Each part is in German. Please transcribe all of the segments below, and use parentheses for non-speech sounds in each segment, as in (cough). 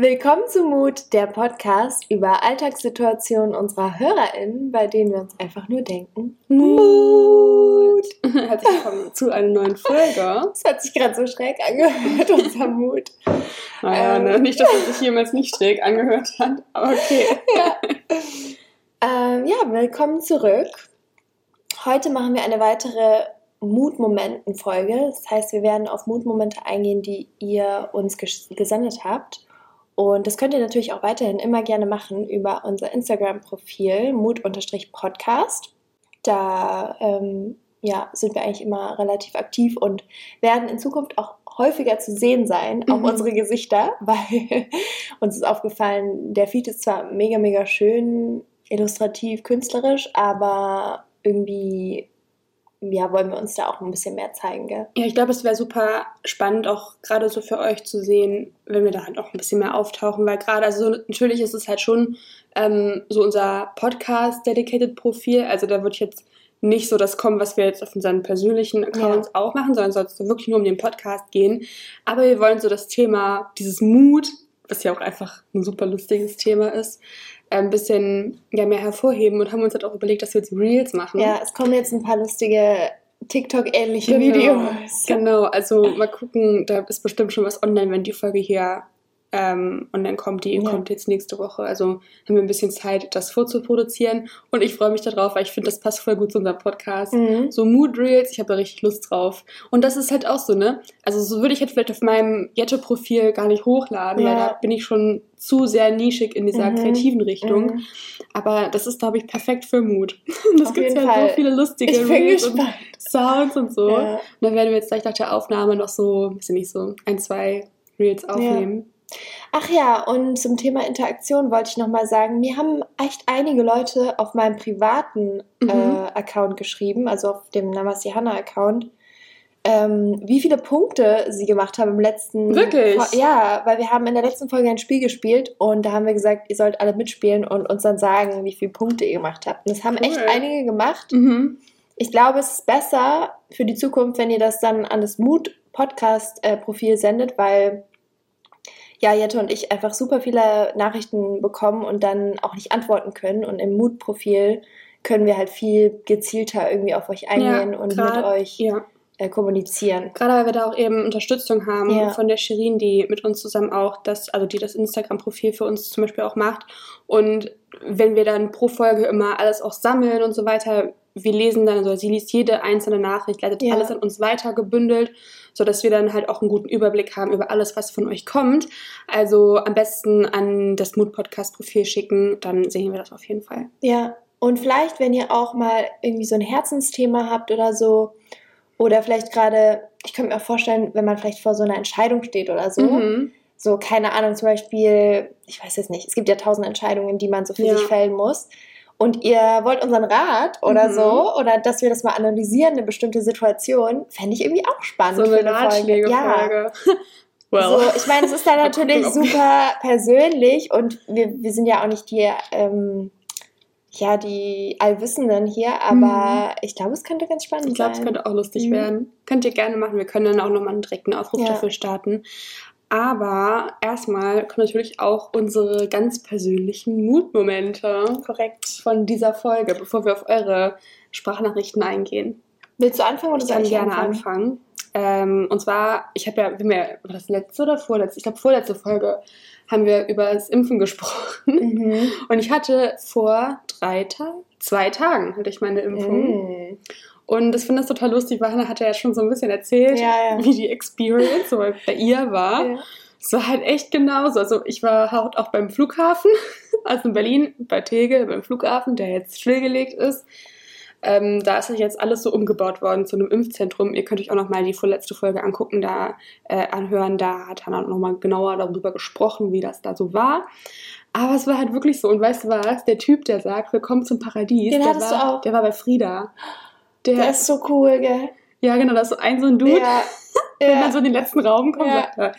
Willkommen zu Mut, der Podcast über Alltagssituationen unserer HörerInnen, bei denen wir uns einfach nur denken. Mut! (laughs) Herzlich willkommen zu einer neuen Folge. Das hat sich gerade so schräg angehört, (laughs) unser Mut. Naja, ähm, ne? nicht, dass es sich jemals nicht schräg angehört hat, aber okay. Ja. Ähm, ja, willkommen zurück. Heute machen wir eine weitere Mutmomenten-Folge. Das heißt, wir werden auf Mutmomente eingehen, die ihr uns gesendet habt. Und das könnt ihr natürlich auch weiterhin immer gerne machen über unser Instagram-Profil mut-podcast. Da ähm, ja, sind wir eigentlich immer relativ aktiv und werden in Zukunft auch häufiger zu sehen sein, auch mhm. unsere Gesichter, (laughs) weil uns ist aufgefallen, der Feed ist zwar mega, mega schön, illustrativ, künstlerisch, aber irgendwie ja, wollen wir uns da auch ein bisschen mehr zeigen, gell? Ja, ich glaube, es wäre super spannend, auch gerade so für euch zu sehen, wenn wir da halt auch ein bisschen mehr auftauchen, weil gerade, also natürlich ist es halt schon ähm, so unser Podcast-Dedicated-Profil, also da würde ich jetzt nicht so das kommen, was wir jetzt auf unseren persönlichen Accounts ja. auch machen, sondern soll es wirklich nur um den Podcast gehen. Aber wir wollen so das Thema, dieses Mut, was ja auch einfach ein super lustiges Thema ist, ein bisschen ja, mehr hervorheben und haben uns halt auch überlegt, dass wir jetzt Reels machen. Ja, es kommen jetzt ein paar lustige TikTok-ähnliche genau, Videos. Genau, also mal gucken, da ist bestimmt schon was online, wenn die Folge hier ähm, und dann kommt die, ja. kommt jetzt nächste Woche. Also haben wir ein bisschen Zeit, das vorzuproduzieren. Und ich freue mich darauf, weil ich finde, das passt voll gut zu unserem Podcast. Mhm. So Mood Reels, ich habe da richtig Lust drauf. Und das ist halt auch so, ne? Also so würde ich jetzt vielleicht auf meinem Jette-Profil gar nicht hochladen, ja. weil da bin ich schon zu sehr nischig in dieser mhm. kreativen Richtung. Mhm. Aber das ist, glaube ich, perfekt für Mut. (laughs) Das gibt ja Fall. so viele lustige Reels und Sounds und so. Ja. Und dann werden wir jetzt gleich nach der Aufnahme noch so, weiß ich nicht, so ein, zwei Reels aufnehmen. Ach ja, und zum Thema Interaktion wollte ich nochmal sagen, mir haben echt einige Leute auf meinem privaten mhm. äh, Account geschrieben, also auf dem Namasi Hanna Account, ähm, wie viele Punkte sie gemacht haben im letzten. Wirklich? ja, weil wir haben in der letzten Folge ein Spiel gespielt und da haben wir gesagt, ihr sollt alle mitspielen und uns dann sagen, wie viele Punkte ihr gemacht habt. Und das haben cool. echt einige gemacht. Mhm. Ich glaube, es ist besser für die Zukunft, wenn ihr das dann an das Mood-Podcast-Profil äh, sendet, weil ja, Jette und ich einfach super viele Nachrichten bekommen und dann auch nicht antworten können. Und im Mood-Profil können wir halt viel gezielter irgendwie auf euch eingehen ja, und grad, mit euch ja. äh, kommunizieren. Gerade weil wir da auch eben Unterstützung haben ja. von der Shirin, die mit uns zusammen auch das, also die das Instagram-Profil für uns zum Beispiel auch macht. Und wenn wir dann pro Folge immer alles auch sammeln und so weiter, wir lesen dann, also sie liest jede einzelne Nachricht, leitet alles an uns weiter gebündelt, sodass wir dann halt auch einen guten Überblick haben über alles, was von euch kommt. Also am besten an das Mood-Podcast-Profil schicken, dann sehen wir das auf jeden Fall. Ja, und vielleicht, wenn ihr auch mal irgendwie so ein Herzensthema habt oder so, oder vielleicht gerade, ich könnte mir auch vorstellen, wenn man vielleicht vor so einer Entscheidung steht oder so, mhm. so keine Ahnung, zum Beispiel, ich weiß jetzt nicht, es gibt ja tausend Entscheidungen, die man so für ja. sich fällen muss und ihr wollt unseren Rat oder mhm. so, oder dass wir das mal analysieren, eine bestimmte Situation, fände ich irgendwie auch spannend. So eine, eine Folge. Ja. (laughs) Well. So, ich meine, es ist dann (laughs) natürlich super persönlich und wir, wir sind ja auch nicht die, ähm, ja, die Allwissenden hier, aber mhm. ich glaube, es könnte ganz spannend ich glaub, sein. Ich glaube, es könnte auch lustig mhm. werden. Könnt ihr gerne machen. Wir können dann auch nochmal einen direkten Aufruf ja. dafür starten. Aber erstmal kommen natürlich auch unsere ganz persönlichen Mutmomente Korrekt. von dieser Folge, bevor wir auf eure Sprachnachrichten eingehen. Willst du anfangen oder soll ich, gerne anfangen? anfangen? Ähm, und zwar, ich habe ja, wir, war das letzte oder vorletzte? Ich glaube, vorletzte Folge haben wir über das Impfen gesprochen. Mhm. Und ich hatte vor drei Tagen, zwei Tagen hatte ich meine Impfung. Mhm. Und ich finde das total lustig, weil Hannah hat ja schon so ein bisschen erzählt, ja, ja. wie die Experience so bei ihr war. Ja. Es war halt echt genauso. Also ich war halt auch beim Flughafen, (laughs) also in Berlin, bei Tegel, beim Flughafen, der jetzt stillgelegt ist. Ähm, da ist jetzt alles so umgebaut worden zu einem Impfzentrum. Ihr könnt euch auch noch mal die vorletzte Folge angucken, da äh, anhören. Da hat Hannah noch mal genauer darüber gesprochen, wie das da so war. Aber es war halt wirklich so. Und weißt du was? Der Typ, der sagt, willkommen zum Paradies, Den der, war, du auch. der war bei Frieda. Der, der ist so cool, gell? Ja, genau, da ist so ein so ein Dude, ja. (laughs) wenn ja. man so in den letzten Raum kommt, ja. sagt er,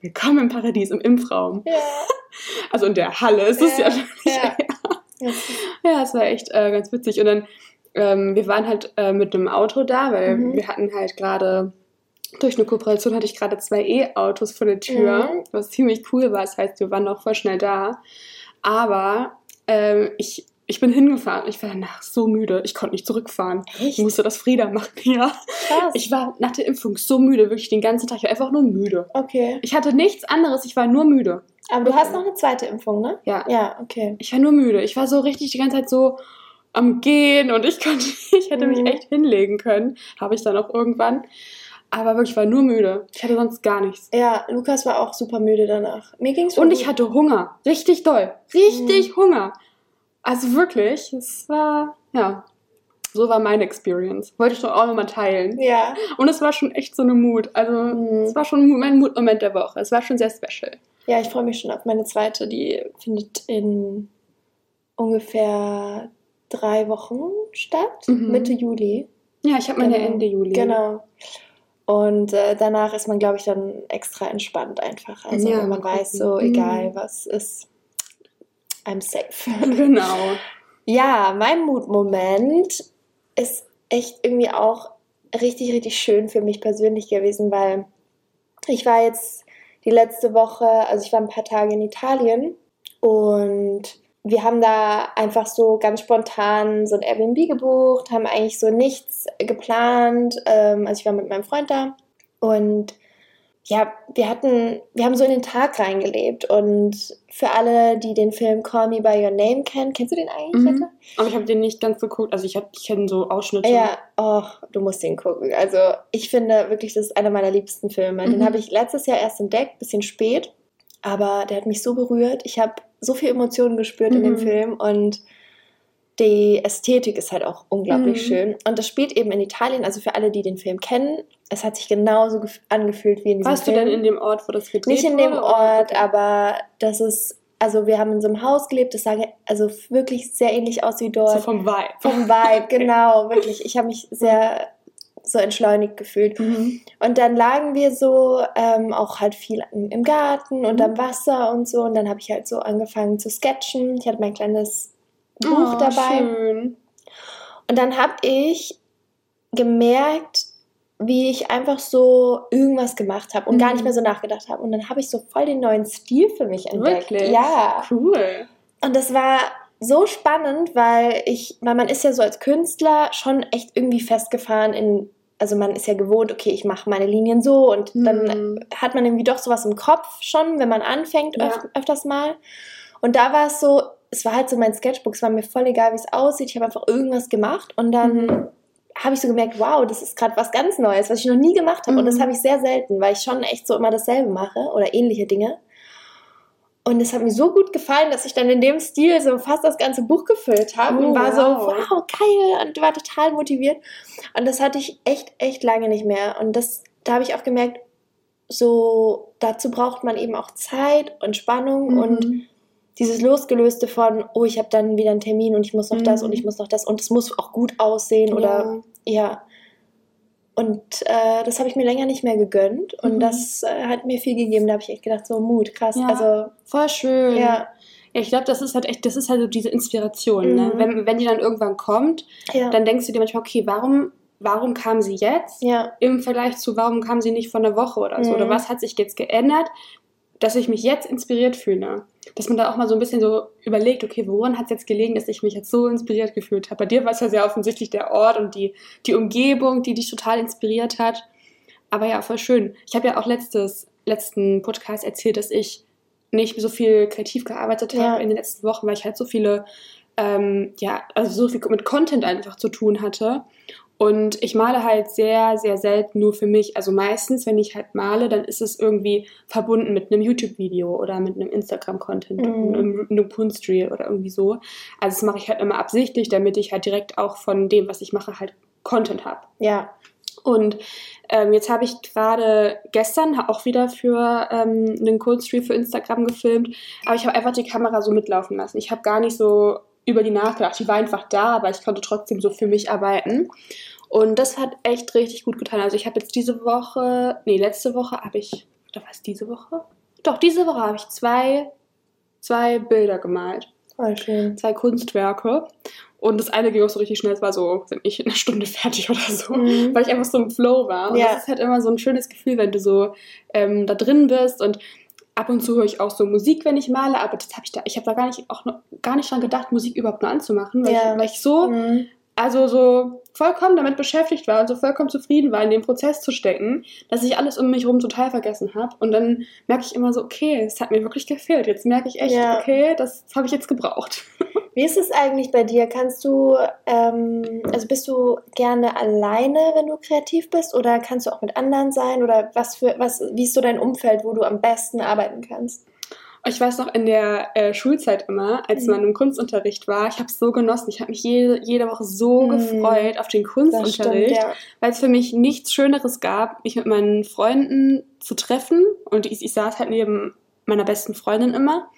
willkommen im Paradies, im Impfraum. Ja. (laughs) Also in der Halle, es ist ja ja. (laughs) Ja, es war echt äh, ganz witzig. Und dann, ähm, wir waren halt äh, mit einem Auto da, weil mhm. wir hatten halt gerade durch eine Kooperation hatte ich gerade zwei E-Autos vor der Tür, mhm. was ziemlich cool war. Das heißt, wir waren noch voll schnell da. Aber ähm, ich, ich bin hingefahren. Ich war danach so müde. Ich konnte nicht zurückfahren. Echt? Ich musste das Frieda machen, (laughs) ja. Krass. Ich war nach der Impfung so müde, wirklich den ganzen Tag. Ich war einfach nur müde. Okay. Ich hatte nichts anderes, ich war nur müde. Aber du hast noch eine zweite Impfung, ne? Ja. Ja, okay. Ich war nur müde. Ich war so richtig die ganze Zeit so am Gehen und ich (laughs) konnte, ich hätte mhm. mich echt hinlegen können. Habe ich dann auch irgendwann. Aber wirklich, ich war nur müde. Ich hatte sonst gar nichts. Ja, Lukas war auch super müde danach. Mir ging's Und gut. ich hatte Hunger. Richtig doll. Richtig mhm. Hunger. Also wirklich, es war, ja, so war meine Experience. Wollte ich doch auch nochmal teilen. Ja. Und es war schon echt so eine Mut. Also, mhm. es war schon mein Mutmoment der Woche. Es war schon sehr special. Ja, ich freue mich schon auf meine zweite. Die findet in ungefähr drei Wochen statt. Mhm. Mitte Juli. Ja, ich habe meine genau. Ende Juli. Genau. Und äh, danach ist man, glaube ich, dann extra entspannt einfach. Also ja, man weiß so, egal mhm. was ist, I'm safe. (laughs) (laughs) Genau. ja, mein Mutmoment ist echt irgendwie auch richtig, richtig schön für mich persönlich gewesen, weil ich war jetzt die letzte Woche, also ich war ein paar Tage in Italien und wir haben da einfach so ganz spontan so ein Airbnb gebucht, haben eigentlich so nichts geplant. Ähm, also ich war mit meinem Freund da und ja, wir hatten, wir haben so in den Tag reingelebt und für alle, die den Film Call Me By Your Name kennen, kennst du den eigentlich? Mhm. Aber ich habe den nicht ganz geguckt, also ich, ich kenne so Ausschnitte. Ja, oh, du musst den gucken. Also ich finde wirklich, das ist einer meiner liebsten Filme. Mhm. Den habe ich letztes Jahr erst entdeckt, bisschen spät, aber der hat mich so berührt. Ich habe so viel Emotionen gespürt mhm. in dem mhm. Film und die Ästhetik ist halt auch unglaublich mhm. schön. Und das spielt eben in Italien, also für alle, die den Film kennen, es hat sich genauso angefühlt wie in diesem Warst Film. Warst du denn in dem Ort, wo das gedreht Nicht in dem Ort, okay. aber das ist, also wir haben in so einem Haus gelebt, das sah also wirklich sehr ähnlich aus wie dort. So vom Vibe. Vom Vibe, (laughs) genau, wirklich. Ich habe mich sehr so entschleunigt gefühlt. Mhm. Und dann lagen wir so ähm, auch halt viel im Garten und mhm. am Wasser und so. Und dann habe ich halt so angefangen zu sketchen. Ich hatte mein kleines Buch oh, dabei. Schön. Und dann habe ich gemerkt, wie ich einfach so irgendwas gemacht habe und mhm. gar nicht mhm. mehr so nachgedacht habe. Und dann habe ich so voll den neuen Stil für mich entdeckt. Wirklich? Ja. Cool. Und das war so spannend, weil ich, weil man ist ja so als Künstler schon echt irgendwie festgefahren in, also man ist ja gewohnt, okay, ich mache meine Linien so und mhm. dann hat man irgendwie doch sowas im Kopf schon, wenn man anfängt ja. öf öfters mal. Und da war es so, es war halt so mein Sketchbook, es war mir voll egal, wie es aussieht, ich habe einfach irgendwas gemacht und dann mhm. habe ich so gemerkt, wow, das ist gerade was ganz Neues, was ich noch nie gemacht habe mhm. und das mhm. habe ich sehr selten, weil ich schon echt so immer dasselbe mache oder ähnliche Dinge. Und es hat mir so gut gefallen, dass ich dann in dem Stil so fast das ganze Buch gefüllt habe oh, und war so, wow, geil und war total motiviert. Und das hatte ich echt, echt lange nicht mehr. Und das, da habe ich auch gemerkt, so dazu braucht man eben auch Zeit und Spannung mhm. und dieses Losgelöste von, oh, ich habe dann wieder einen Termin und ich muss noch mhm. das und ich muss noch das und es muss auch gut aussehen ja. oder ja. Und äh, das habe ich mir länger nicht mehr gegönnt. Und mhm. das äh, hat mir viel gegeben. Da habe ich echt gedacht, so Mut, krass. Ja, also voll schön. Ja. Ja, ich glaube, das ist halt echt, das ist halt so diese Inspiration. Ne? Mhm. Ne? Wenn, wenn die dann irgendwann kommt, ja. dann denkst du dir manchmal, okay, warum, warum kam sie jetzt? Ja. Im Vergleich zu, warum kam sie nicht vor einer Woche oder so? Mhm. Oder was hat sich jetzt geändert, dass ich mich jetzt inspiriert fühle? Dass man da auch mal so ein bisschen so überlegt, okay, woran hat es jetzt gelegen, dass ich mich jetzt so inspiriert gefühlt habe? Bei dir war es ja sehr offensichtlich der Ort und die, die Umgebung, die dich total inspiriert hat. Aber ja, voll schön. Ich habe ja auch letztes, letzten Podcast erzählt, dass ich nicht so viel kreativ gearbeitet habe ja. in den letzten Wochen, weil ich halt so viele, ähm, ja, also so viel mit Content einfach zu tun hatte. Und ich male halt sehr, sehr selten nur für mich. Also meistens, wenn ich halt male, dann ist es irgendwie verbunden mit einem YouTube-Video oder mit einem Instagram-Content, mhm. einem, einem Kunstreel oder irgendwie so. Also das mache ich halt immer absichtlich, damit ich halt direkt auch von dem, was ich mache, halt Content habe. Ja. Und ähm, jetzt habe ich gerade gestern auch wieder für ähm, einen Kunstreel für Instagram gefilmt, aber ich habe einfach die Kamera so mitlaufen lassen. Ich habe gar nicht so über die nachgedacht. Die war einfach da, aber ich konnte trotzdem so für mich arbeiten. Und das hat echt richtig gut getan. Also ich habe jetzt diese Woche, nee, letzte Woche habe ich, oder was, diese Woche? Doch, diese Woche habe ich zwei, zwei Bilder gemalt. Voll schön. Zwei Kunstwerke. Und das eine ging auch so richtig schnell, es war so, sind ich in einer Stunde (laughs) fertig oder so, mhm. weil ich einfach so im Flow war. Und ja. das ist halt immer so ein schönes Gefühl, wenn du so ähm, da drin bist und ab und zu höre ich auch so Musik, wenn ich male, aber das habe ich da, ich habe da gar nicht auch noch, gar nicht dran gedacht, Musik überhaupt nur anzumachen, weil, ja. ich, weil ich so mhm also so vollkommen damit beschäftigt war und so vollkommen zufrieden war, in den Prozess zu stecken, dass ich alles um mich herum total vergessen habe. Und dann merke ich immer so, okay, es hat mir wirklich gefehlt. Jetzt merke ich echt, ja. okay, das habe ich jetzt gebraucht. (laughs) Wie ist es eigentlich bei dir? Kannst du, ähm, also bist du gerne alleine, wenn du kreativ bist, oder kannst du auch mit anderen sein? Oder was für, was, wie ist so dein Umfeld, wo du am besten arbeiten kannst? Ich weiß noch in der äh, Schulzeit immer, als mhm. man im Kunstunterricht war, ich habe es so genossen. Ich habe mich jede, jede Woche so mhm. gefreut auf den Kunstunterricht, ja. weil es für mich nichts Schöneres gab, mich mit meinen Freunden zu treffen. Und ich, ich saß halt neben meiner besten Freundin immer.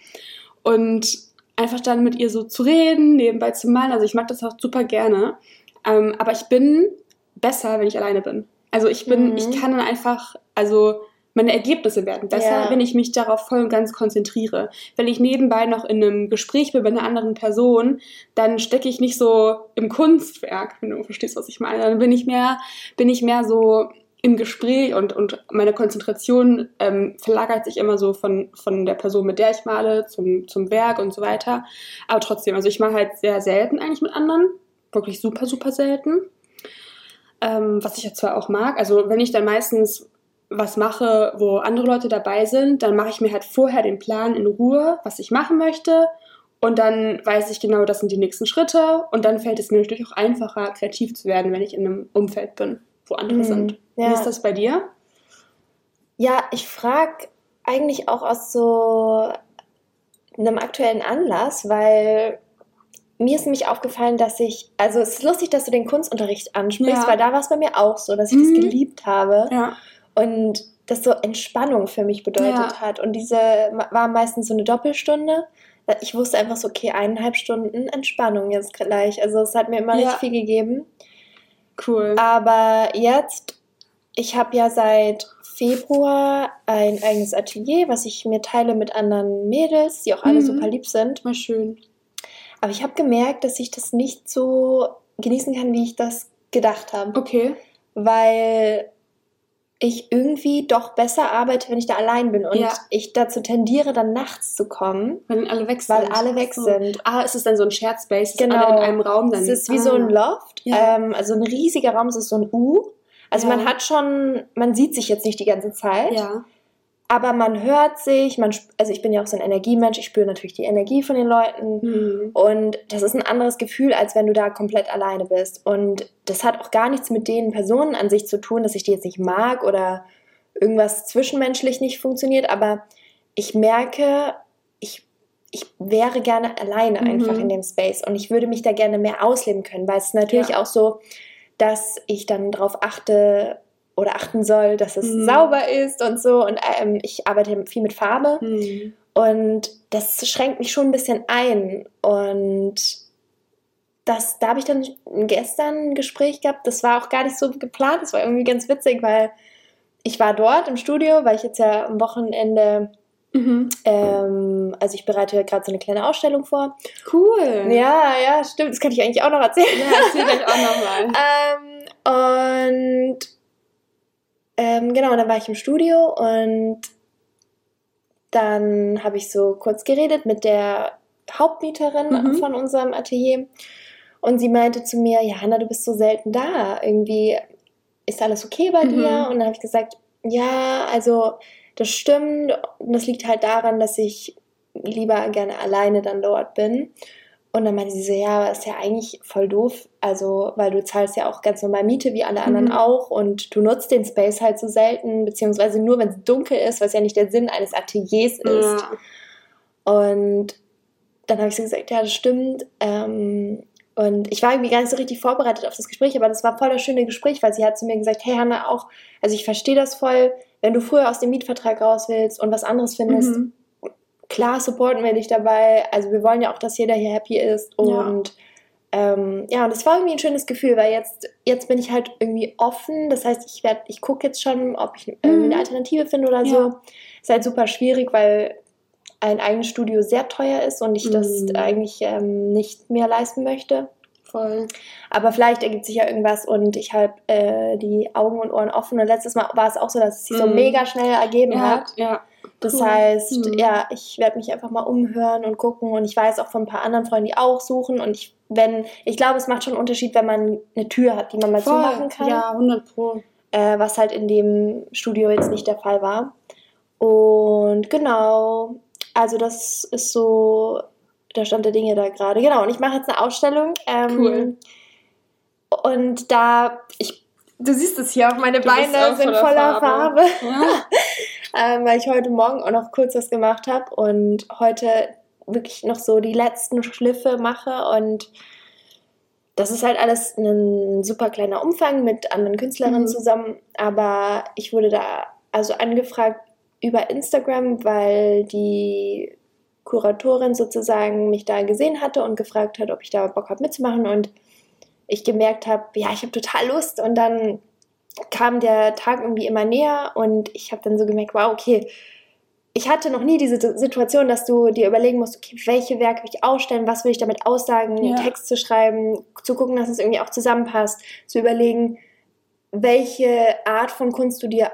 Und einfach dann mit ihr so zu reden, nebenbei zu malen. Also ich mag das auch super gerne. Ähm, aber ich bin besser, wenn ich alleine bin. Also ich bin, mhm. ich kann dann einfach, also meine Ergebnisse werden besser, ja. wenn ich mich darauf voll und ganz konzentriere. Wenn ich nebenbei noch in einem Gespräch bin mit einer anderen Person, dann stecke ich nicht so im Kunstwerk, wenn du verstehst, was ich meine. Dann bin ich mehr, bin ich mehr so im Gespräch und, und meine Konzentration ähm, verlagert sich immer so von, von der Person, mit der ich male, zum, zum Werk und so weiter. Aber trotzdem, also ich mache halt sehr selten eigentlich mit anderen. Wirklich super, super selten. Ähm, was ich ja zwar auch mag. Also wenn ich dann meistens was mache, wo andere Leute dabei sind, dann mache ich mir halt vorher den Plan in Ruhe, was ich machen möchte. Und dann weiß ich genau, das sind die nächsten Schritte. Und dann fällt es mir natürlich auch einfacher, kreativ zu werden, wenn ich in einem Umfeld bin, wo andere mhm. sind. Ja. Wie ist das bei dir? Ja, ich frage eigentlich auch aus so einem aktuellen Anlass, weil mir ist nämlich aufgefallen, dass ich, also es ist lustig, dass du den Kunstunterricht ansprichst, ja. weil da war es bei mir auch so, dass ich mhm. das geliebt habe. Ja und das so Entspannung für mich bedeutet ja. hat. Und diese war meistens so eine Doppelstunde. Ich wusste einfach so, okay, eineinhalb Stunden Entspannung jetzt gleich. Also es hat mir immer ja. richtig viel gegeben. Cool. Aber jetzt, ich habe ja seit Februar ein eigenes Atelier, was ich mir teile mit anderen Mädels, die auch alle mhm. super lieb sind. Mal schön. Aber ich habe gemerkt, dass ich das nicht so genießen kann, wie ich das gedacht habe. Okay. Weil ich irgendwie doch besser arbeite, wenn ich da allein bin und ja. ich dazu tendiere, dann nachts zu kommen. Wenn alle weg sind. Weil alle weg so. sind. Ah, ist es dann so ein Shared Space? Genau. Alle in einem Raum dann? Es ist wie ah. so ein Loft. Ja. Ähm, also ein riesiger Raum, es ist so ein U. Also ja. man hat schon, man sieht sich jetzt nicht die ganze Zeit. Ja aber man hört sich, man, also ich bin ja auch so ein Energiemensch, ich spüre natürlich die Energie von den Leuten mhm. und das ist ein anderes Gefühl, als wenn du da komplett alleine bist. Und das hat auch gar nichts mit den Personen an sich zu tun, dass ich die jetzt nicht mag oder irgendwas zwischenmenschlich nicht funktioniert, aber ich merke, ich, ich wäre gerne alleine mhm. einfach in dem Space und ich würde mich da gerne mehr ausleben können, weil es ist natürlich ja. auch so, dass ich dann darauf achte, oder achten soll, dass es mhm. sauber ist und so. Und ähm, ich arbeite viel mit Farbe. Mhm. Und das schränkt mich schon ein bisschen ein. Und das, da habe ich dann gestern ein Gespräch gehabt. Das war auch gar nicht so geplant. Das war irgendwie ganz witzig, weil ich war dort im Studio, weil ich jetzt ja am Wochenende Mhm. Ähm, also ich bereite gerade so eine kleine Ausstellung vor. Cool. Ja, ja, stimmt. Das kann ich eigentlich auch noch erzählen. Ja, erzähl gleich auch nochmal. (laughs) ähm, und ähm, genau, dann war ich im Studio und dann habe ich so kurz geredet mit der Hauptmieterin mhm. von unserem Atelier und sie meinte zu mir, ja, Hanna, du bist so selten da. Irgendwie ist alles okay bei mhm. dir? Und dann habe ich gesagt, ja, also das stimmt. Und das liegt halt daran, dass ich lieber gerne alleine dann dort bin. Und dann meinte sie so, ja, ist ja eigentlich voll doof, also weil du zahlst ja auch ganz normal Miete wie alle anderen mhm. auch und du nutzt den Space halt so selten, beziehungsweise nur, wenn es dunkel ist, was ja nicht der Sinn eines Ateliers ist. Ja. Und dann habe ich so gesagt, ja, das stimmt. Ähm, und ich war irgendwie gar nicht so richtig vorbereitet auf das Gespräch, aber das war voll das schöne Gespräch, weil sie hat zu mir gesagt, hey Hanna, auch, also ich verstehe das voll, wenn du früher aus dem Mietvertrag raus willst und was anderes findest, mhm klar supporten wir dich dabei. Also wir wollen ja auch, dass jeder hier happy ist. Und ja, ähm, ja und das war irgendwie ein schönes Gefühl, weil jetzt, jetzt bin ich halt irgendwie offen. Das heißt, ich werde, ich gucke jetzt schon, ob ich mhm. eine Alternative finde oder so. Ja. Ist halt super schwierig, weil ein eigenes Studio sehr teuer ist und ich das Mhm. eigentlich ähm, nicht mehr leisten möchte. Voll. Aber vielleicht ergibt sich ja irgendwas und ich habe äh, die Augen und Ohren offen. Und letztes Mal war es auch so, dass es sich so Mhm. mega schnell ergeben Ja, hat. ja. Das Cool. heißt, Mhm. ja, ich werde mich einfach mal umhören und gucken. Und ich weiß auch von ein paar anderen Freunden, die auch suchen. Und ich, wenn, ich glaube, es macht schon einen Unterschied, wenn man eine Tür hat, die man mal Voll. zumachen kann. Ja, 100 Pro. Äh, was halt in dem Studio jetzt nicht der Fall war. Und genau, also das ist so der Stand der Dinge da gerade. Genau, und ich mache jetzt eine Ausstellung. Ähm, Cool. Und da, ich, du siehst es hier auch, meine Du Beine sind voller voller Farbe, Farbe. (laughs) Ja. ähm, weil ich heute Morgen auch noch kurz was gemacht habe und heute wirklich noch so die letzten Schliffe mache und das ist halt alles ein super kleiner Umfang mit anderen Künstlerinnen Mhm. zusammen, aber ich wurde da also angefragt über Instagram, weil die Kuratorin sozusagen mich da gesehen hatte und gefragt hat, ob ich da Bock habe mitzumachen. Und ich gemerkt habe, ja, ich habe total Lust. Und dann kam der Tag irgendwie immer näher. Und ich habe dann so gemerkt, wow, okay, ich hatte noch nie diese Situation, dass du dir überlegen musst, okay, welche Werke will ich ausstellen, was will ich damit aussagen, Ja. einen Text zu schreiben, zu gucken, dass es irgendwie auch zusammenpasst, zu überlegen, welche Art von Kunst du dir,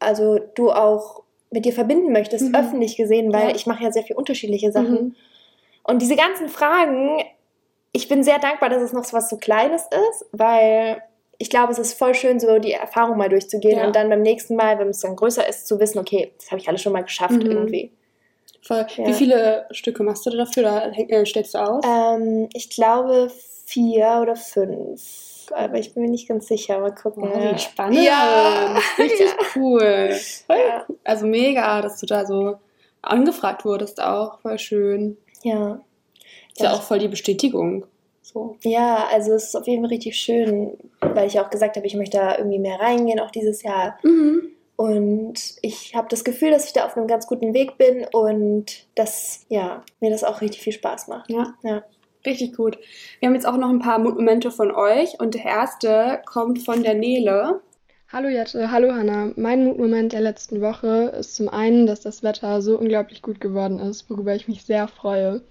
also du auch mit dir verbinden möchtest, Mhm. öffentlich gesehen, weil Ja. ich mache ja sehr viel unterschiedliche Sachen. Mhm. Und diese ganzen Fragen, ich bin sehr dankbar, dass es noch so was so Kleines ist, weil ich glaube, es ist voll schön, so die Erfahrung mal durchzugehen Ja. und dann beim nächsten Mal, wenn es dann größer ist, zu wissen, okay, das habe ich alles schon mal geschafft Mhm. irgendwie. Voll. Ja. Wie viele Stücke machst du dafür? Da häng- äh, stellst du aus? Ähm, ich glaube vier oder fünf, aber ich bin mir nicht ganz sicher. Mal gucken. Wow, wie spannend. Ja. (laughs) Richtig Ja. cool. Ja. cool. Also mega, dass du da so angefragt wurdest auch. Voll schön. Ja. Ist ja auch voll die Bestätigung. So. Ja, also es ist auf jeden Fall richtig schön, weil ich auch gesagt habe, ich möchte da irgendwie mehr reingehen, auch dieses Jahr. Mhm. Und ich habe das Gefühl, dass ich da auf einem ganz guten Weg bin und dass ja, mir das auch richtig viel Spaß macht. Ja. Ja. Richtig gut. Wir haben jetzt auch noch ein paar Momente von euch und der erste kommt von der Nele. Hallo Jette, hallo Hanna. Mein Mutmoment der letzten Woche ist zum einen, dass das Wetter so unglaublich gut geworden ist, worüber ich mich sehr freue.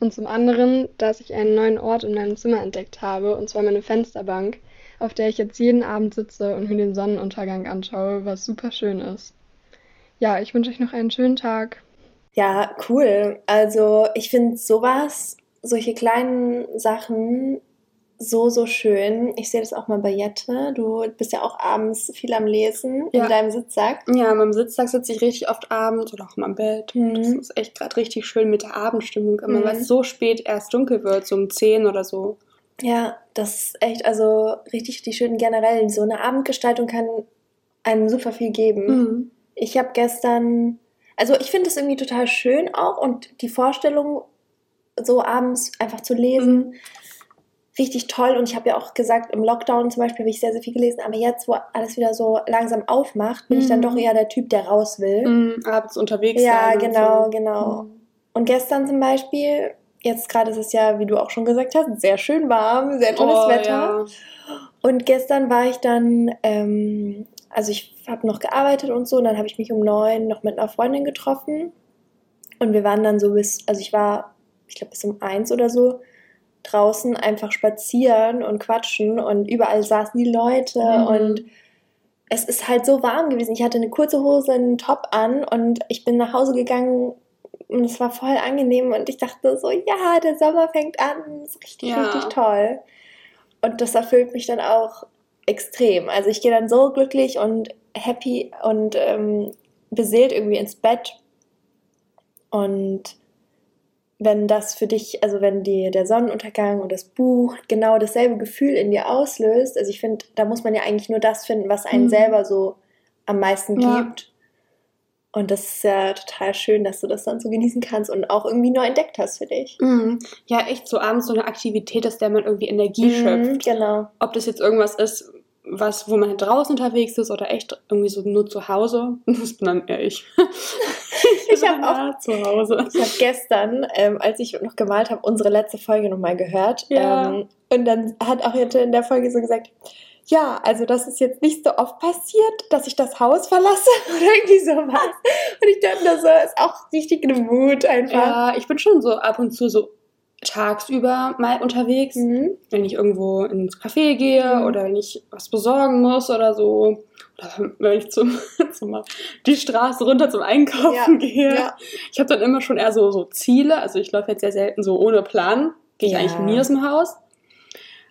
Und zum anderen, dass ich einen neuen Ort in meinem Zimmer entdeckt habe, und zwar meine Fensterbank, auf der ich jetzt jeden Abend sitze und mir den Sonnenuntergang anschaue, was super schön ist. Ja, ich wünsche euch noch einen schönen Tag. Ja, cool. Also ich finde sowas, solche kleinen Sachen so, so schön. Ich sehe das auch mal bei Jette. Du bist ja auch abends viel am Lesen Ja. in deinem Sitzsack. Ja, an meinem Sitzsack sitze ich richtig oft abends oder auch in meinem Bett. Mhm. Das ist echt gerade richtig schön mit der Abendstimmung immer, Mhm. weil es so spät erst dunkel wird, so um 10 oder so. Ja, das ist echt, also richtig, richtig schön generell. So eine Abendgestaltung kann einem super viel geben. Mhm. Ich habe gestern, also ich finde es irgendwie total schön auch und die Vorstellung, so abends einfach zu lesen, richtig toll. Und ich habe ja auch gesagt, im Lockdown zum Beispiel habe ich sehr, sehr viel gelesen, aber jetzt, wo alles wieder so langsam aufmacht, bin ich dann Mhm. doch eher der Typ, der raus will. Mhm. Abends unterwegs Ja, genau, so. genau. Mhm. Und gestern zum Beispiel, jetzt gerade ist es ja, wie du auch schon gesagt hast, sehr schön warm, sehr tolles Oh, Wetter. ja. Und gestern war ich dann, ähm, also ich habe noch gearbeitet und so, und dann habe ich mich um neun noch mit einer Freundin getroffen. Und wir waren dann so bis, also ich war, ich glaube bis um eins oder so, draußen einfach spazieren und quatschen und überall saßen die Leute Mhm. und es ist halt so warm gewesen. Ich hatte eine kurze Hose, einen Top an und ich bin nach Hause gegangen und es war voll angenehm und ich dachte so, ja, der Sommer fängt an, ist richtig, Ja. richtig toll. Und das erfüllt mich dann auch extrem. Also ich gehe dann so glücklich und happy und ähm, beseelt irgendwie ins Bett. Und wenn das für dich, also wenn dir der Sonnenuntergang und das Buch genau dasselbe Gefühl in dir auslöst, also ich finde, da muss man ja eigentlich nur das finden, was einen Mhm. selber so am meisten Ja. gibt. Und das ist ja total schön, dass du das dann so genießen kannst und auch irgendwie neu entdeckt hast für dich. Mhm. Ja, echt so abends so eine Aktivität, aus der man irgendwie Energie schöpft. Mhm, genau. Ob das jetzt irgendwas ist, was, wo man draußen unterwegs ist oder echt irgendwie so nur zu Hause. (laughs) Das bin dann eher ich. Ich bin hab auch- zu Hause. Ich habe gestern, ähm, als ich noch gemalt habe, unsere letzte Folge nochmal gehört. Ja. Ähm, und dann hat auch Jette in der Folge so gesagt, ja, also das ist jetzt nicht so oft passiert, dass ich das Haus verlasse (laughs) oder irgendwie sowas. Und ich dachte, das ist auch richtig eine Mut einfach. Ja, ich bin schon so ab und zu so tagsüber mal unterwegs, Mhm. wenn ich irgendwo ins Café gehe Mhm. oder wenn ich was besorgen muss oder so. Wenn ich zum, (laughs) zum die Straße runter zum Einkaufen Ja, gehe. ja. Ich habe dann immer schon eher so, so Ziele. Also ich laufe jetzt sehr selten so ohne Plan. Gehe ich Ja. eigentlich nie aus dem Haus.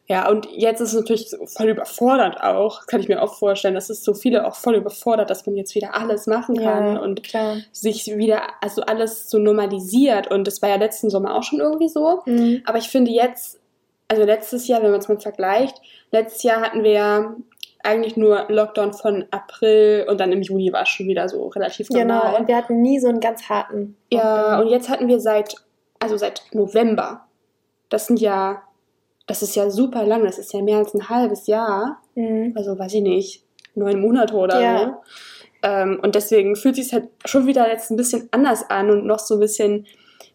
Ja, und jetzt ist es natürlich so voll überfordert auch. Kann ich mir auch vorstellen. Das ist so viele auch voll überfordert, dass man jetzt wieder alles machen kann Ja, und klar. sich wieder, also alles so normalisiert. Und das war ja letzten Sommer auch schon irgendwie so. Mhm. Aber ich finde jetzt, also letztes Jahr, wenn man es mal vergleicht, letztes Jahr hatten wir ja eigentlich nur Lockdown von April und dann im Juni war es schon wieder so relativ normal. Genau, und wir hatten nie so einen ganz harten. Ja, Lockdown. und jetzt hatten wir seit, also seit November. Das sind ja, das ist ja super lang, das ist ja mehr als ein halbes Jahr. Mhm. Also weiß ich nicht, neun Monate oder Ja. so. Ähm, und deswegen fühlt sich halt schon wieder jetzt ein bisschen anders an und noch so ein bisschen,